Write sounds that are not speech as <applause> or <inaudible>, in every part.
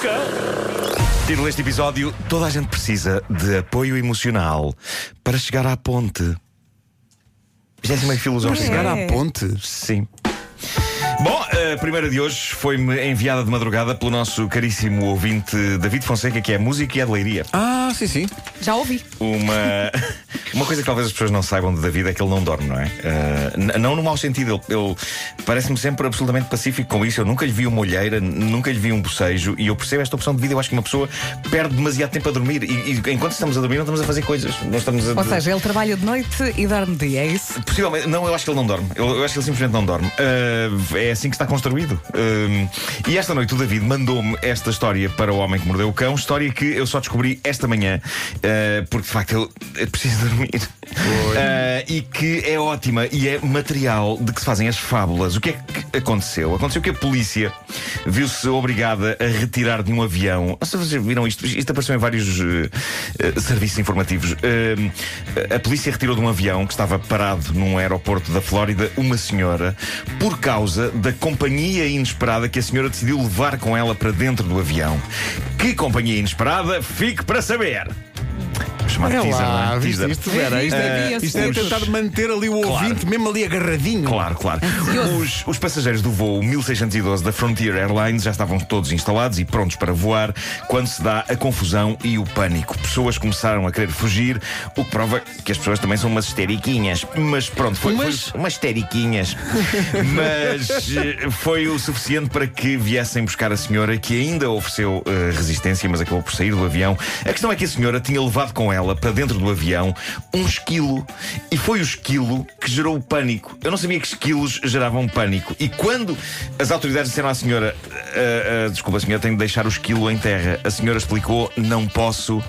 cão. Título deste episódio: Toda a gente precisa de apoio emocional para chegar à ponte. Isto é assim meio filosófico. Chegar não é? à ponte. Sim. Bom, a primeira de hoje foi-me enviada de madrugada pelo nosso caríssimo ouvinte David Fonseca, que é músico e é de leiria. Ah, sim, sim. Já ouvi. Uma, <laughs> uma coisa que talvez as pessoas não saibam de David é que ele não dorme, não é? Uh, não no mau sentido, ele, ele parece-me sempre absolutamente pacífico com isso. Eu nunca lhe vi uma olheira, nunca lhe vi um bocejo e eu percebo esta opção de vida. Eu acho que uma pessoa perde demasiado tempo a dormir e, e enquanto estamos a dormir, não estamos a fazer coisas. Não estamos a. Ou seja, ele trabalha de noite e dorme de dia, é isso? Possivelmente, não, eu acho que ele não dorme. Eu, eu acho que ele simplesmente não dorme. Uh, é assim que está construído. Um, e esta noite o David mandou-me esta história para o Homem que Mordeu o Cão, história que eu só descobri esta manhã, uh, porque de facto eu, eu preciso dormir. Uh, e que é ótima e é material de que se fazem as fábulas. O que é que aconteceu? Aconteceu que a polícia viu-se obrigada a retirar de um avião. Se vocês viram isto, isto apareceu em vários uh, uh, serviços informativos. A polícia retirou de um avião que estava parado num aeroporto da Flórida uma senhora por causa da companhia inesperada que a senhora decidiu levar com ela para dentro do avião. Que companhia inesperada? Fique para saber! Chamado É teaser, não lá, é? viste Teaser. isto, Vera? Isto é, Eh, isto é tentar manter ali o ouvinte mesmo ali agarradinho. Claro, claro. Os, os passageiros do voo 1612 da Frontier Airlines já estavam todos instalados e prontos para voar quando se dá a confusão e o pânico. Pessoas começaram a querer fugir, o que prova que as pessoas também são umas esteriquinhas. Mas pronto, foi, foi Umas? esteriquinhas. <laughs> Mas eh, foi o suficiente para que viessem buscar a senhora, que ainda ofereceu eh, resistência, mas acabou por sair do avião. A questão é que a senhora tinha levado com ela para dentro do avião um esquilo. E foi o esquilo que gerou o pânico. Eu não sabia que esquilos geravam pânico. E quando as autoridades disseram à senhora: "Ah, ah, Desculpa, senhora, tenho de deixar o esquilo em terra, a senhora explicou: Não posso,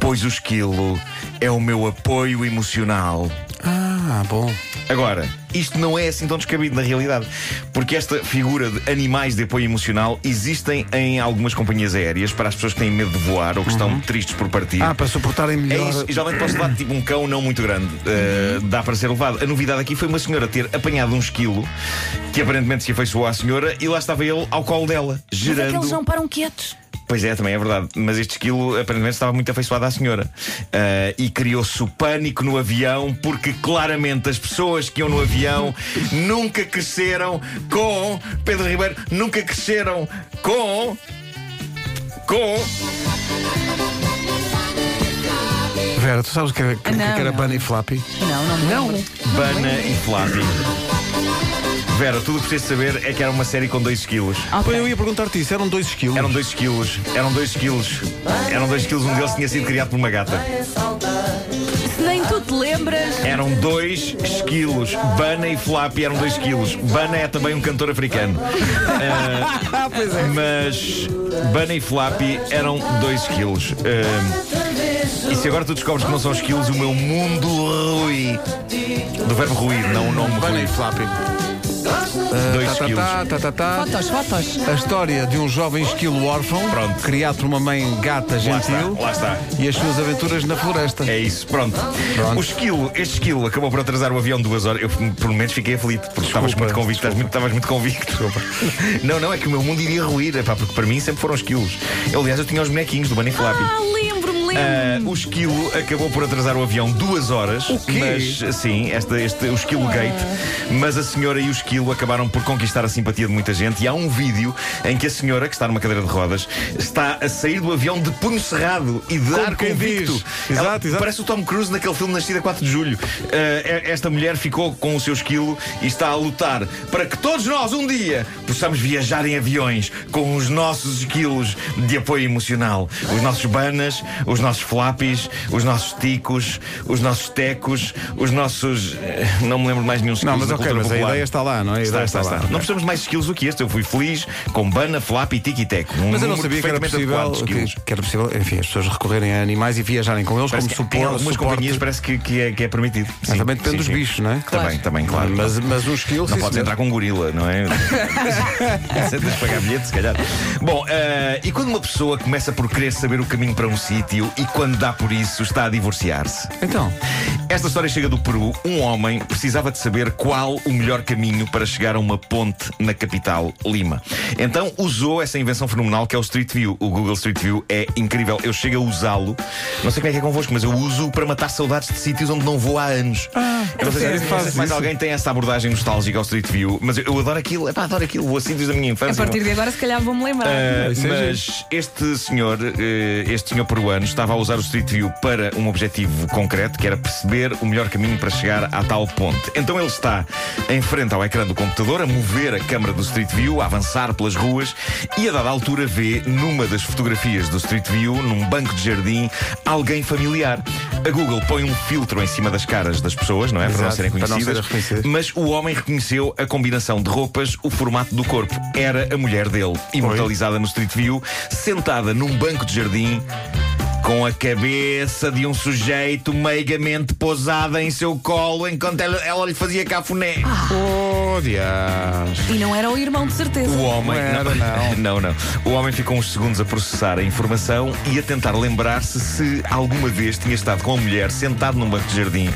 pois o esquilo é o meu apoio emocional. Ah, bom. Agora, isto não é assim tão descabido na realidade, porque esta figura de animais de apoio emocional existem em algumas companhias aéreas para as pessoas que têm medo de voar ou que estão tristes por partir. Ah, para suportarem É melhor. isso, e geralmente posso levar tipo um cão não muito grande. Uh, dá para ser levado. A novidade aqui foi uma senhora ter apanhado um esquilo que aparentemente se afeiçoou à senhora e lá estava ele ao colo dela, Mas é que gerando. eles não param quietos. Pois é, também é verdade. Mas este esquilo aparentemente estava muito afeiçoado à senhora. Ah, e criou-se o pânico no avião, porque claramente as pessoas que iam no avião nunca cresceram com. Pedro Ribeiro, nunca cresceram com. Com. Vera, tu sabes o que era, que, Ah, não, que era não. Bunny Flappy? Não, não, não. Bana e Flappy. Vera, tudo o que precisas saber é que era uma série com 2 esquilos. Pois eu ia perguntar-te isso, eram dois esquilos. Eram 2 esquilos, eram 2 esquilos, eram 2 esquilos, um deles tinha sido criado por uma gata. Se nem tu te lembras. Eram 2 esquilos. Bana e Flappy eram 2 esquilos. Bana é também um cantor africano. <laughs> Ah, pois é. Mas Bana e Flappy eram 2 esquilos. Ah, e se agora tu descobres que não são esquilos, o meu mundo rui. Do verbo ruir, não o nome Bunny ruir. Flappy. 2 Tá, esquilos. tá, tá, tá, tá. Fotos, fotos. A história de um jovem esquilo órfão, Pronto. criado por uma mãe gata Lá gentil, está, lá está. e as suas aventuras na floresta. É isso, pronto. Pronto. O esquilo, este esquilo acabou por atrasar o avião duas horas. Eu, por momentos, fiquei aflito, porque estavas muito convicto. Estavas muito, estavas muito convicto. Não, não, é que o meu mundo iria ruir, epá, porque para mim sempre foram esquilos. Eu, aliás, eu tinha os bonequinhos do Bunny Flappy. Ah. Ah, o esquilo acabou por atrasar o avião duas horas. O quê? Mas, sim, este, este, o esquilo gate. Mas a senhora e o esquilo acabaram por conquistar a simpatia de muita gente. E há um vídeo em que a senhora, que está numa cadeira de rodas, está a sair do avião de punho cerrado e de Como ar quem convicto. diz. Ela Exato, exato. Parece o Tom Cruise naquele filme Nascida 4 de Julho. Ah, esta mulher ficou com o seu esquilo e está a lutar para que todos nós, um dia, possamos viajar em aviões com os nossos esquilos de apoio emocional. Os nossos banas, os nossos flappies, os nossos ticos, os nossos tecos, os nossos. eh, Não me lembro mais nenhum esquilo. Não, mas da ok, mas a ideia está lá, não é? Está, está, está está. lá. Não precisamos de mais skills do que este. Eu fui feliz com bana, flap, tico e teco. Um Mas eu não sabia que era perfeitamente possível, que, que era possível, enfim, as pessoas recorrerem a animais e viajarem com eles Parece como que em suporte. algumas suporte. companhias parece que, que é, que é permitido. Mas Sim, também depende sim, dos sim. bichos, não é? Também, também, claro. Mas, mas um esquilo, Não sim, podes entrar com um gorila, não é? <laughs> Tens de pagar bilhete, se calhar. Bom, eh, e quando uma pessoa começa por querer saber o caminho para um sítio, e, quando dá por isso, está a divorciar-se. Então, Esta história chega do Peru. Um homem precisava de saber qual o melhor caminho para chegar a uma ponte na capital, Lima. Então usou essa invenção fenomenal que é o Street View. O Google Street View é incrível. Eu chego a usá-lo, não sei como é que é convosco, mas eu uso para matar saudades de sítios onde não vou há anos. eu não sei, sério? se- não sei Faz se mais isso? alguém tem essa abordagem nostálgica ao Street View, mas eu, eu adoro aquilo. Epá, adoro aquilo. Vou a sítios da minha A infância. partir de agora, se calhar, vou-me lembrar. Uh, é mas este senhor, uh, este senhor peruano, estava a usar o Street View para um objetivo concreto, que era perceber o melhor caminho para chegar à tal ponte. Então ele está em frente ao ecrã do computador, a mover a câmara do Street View, a avançar pelas ruas e a dada altura vê, numa das fotografias do Street View, num banco de jardim, alguém familiar. A Google põe um filtro em cima das caras das pessoas, não é? para não Exato, serem para não conhecidas. serem reconhecidas. Mas o homem reconheceu a combinação de roupas, o formato do corpo. Era a mulher dele, imortalizada no Street View, sentada num banco de jardim. Com a cabeça de um sujeito meigamente pousada em seu colo enquanto ela, ela lhe fazia cafuné. oh, dias. E não era o irmão, de certeza. O homem. Não era, não. <laughs> não, não. O homem ficou uns segundos a processar a informação e a tentar lembrar-se se alguma vez tinha estado com a mulher sentado num banco de jardim,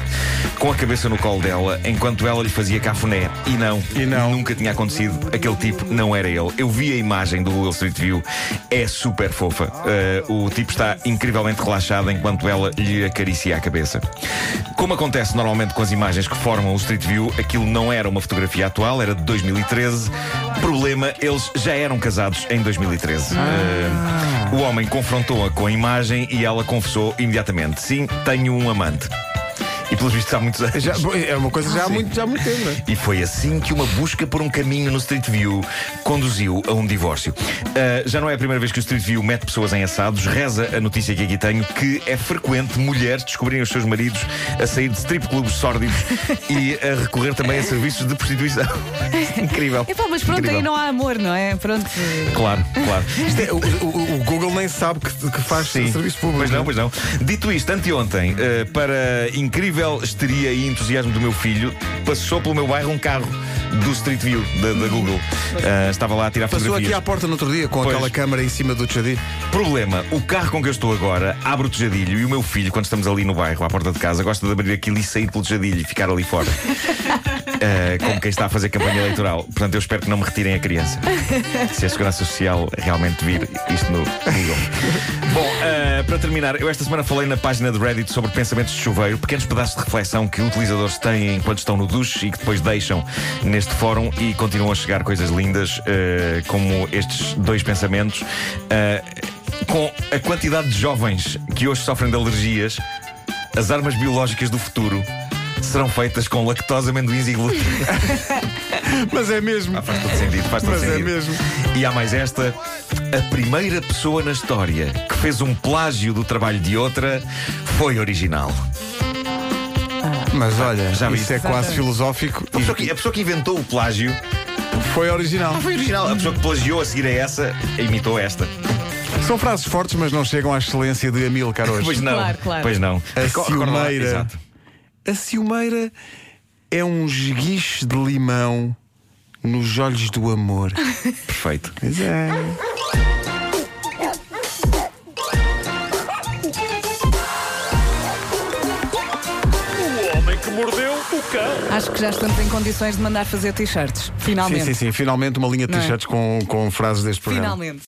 com a cabeça no colo dela, enquanto ela lhe fazia cafuné. E não, E não. nunca tinha acontecido. Aquele tipo não era ele. Eu vi a imagem do Google Street View, é super fofa. Uh, o tipo está incrivelmente relaxado enquanto ela lhe acaricia a cabeça. Como acontece normalmente com as imagens que formam o Street View, aquilo não era uma fotografia atual, era de 2013. Problema, eles já eram casados em 2013. Uh, o homem confrontou-a com a imagem e ela confessou imediatamente: Sim, tenho um amante. E pelos vistos há muitos anos. Já, é uma coisa já há, muito, já há muito tempo, não é? E foi assim que uma busca por um caminho no Street View conduziu a um divórcio. Ah, já não é a primeira vez que o Street View mete pessoas em assados. Reza a notícia que aqui tenho que é frequente mulheres descobrirem os seus maridos a sair de strip clubes sórdidos <laughs> e a recorrer também a serviços de prostituição. <laughs> Incrível. Epá, mas pronto, Incrível. aí não há amor, não é? Pronto. Claro, claro. Isto é, o, o- o Google nem sabe que, que faz serviço público. Pois não, pois não. Dito isto, anteontem, eh, para incrível histeria e entusiasmo do meu filho, passou pelo meu bairro um carro do Street View da, da Google. Eh, estava lá a tirar Passou fotografias. aqui à porta no outro dia com Pois. aquela câmara em cima do tejadilho. Problema, o carro com que eu estou agora abre o tejadilho e o meu filho, quando estamos ali no bairro, à porta de casa, gosta de abrir aquilo e sair pelo tejadilho e ficar ali fora. <laughs> Eh, como quem está a fazer campanha eleitoral. Portanto, eu espero que não me retirem a criança. Se a Segurança Social realmente vir isto no Google. Bom, eh, para terminar, eu esta semana falei na página de Reddit sobre pensamentos de chuveiro, pequenos pedaços de reflexão que utilizadores têm enquanto estão no duche e que depois deixam neste fórum e continuam a chegar coisas lindas, eh, como estes dois pensamentos. Com a quantidade de jovens que hoje sofrem de alergias, as armas biológicas do futuro serão feitas com lactose, amendoins e glúten. <laughs> Mas é mesmo. Ah, faz todo sentido, faz todo Mas é sentido. mesmo. E há mais esta: a primeira pessoa na história que fez um plágio do trabalho de outra foi original. Mas olha, Já isso é quase filosófico. A pessoa, que, a pessoa que inventou o plágio Foi original. foi original. A pessoa que plagiou a seguir a essa imitou esta. São frases fortes, mas não chegam à excelência de Amilcar hoje. Pois não. Claro, claro. Pois não. A Recorda lá, ciumeira. Exato. A ciumeira é um esguiche de limão nos olhos do amor. <laughs> Perfeito. Pois é. O homem que mordeu o cão. Acho que já estamos em condições de mandar fazer t-shirts. Sim, Finalmente. sim, sim. Finalmente uma linha de Não é? t-shirts com, com frases deste programa. Finalmente.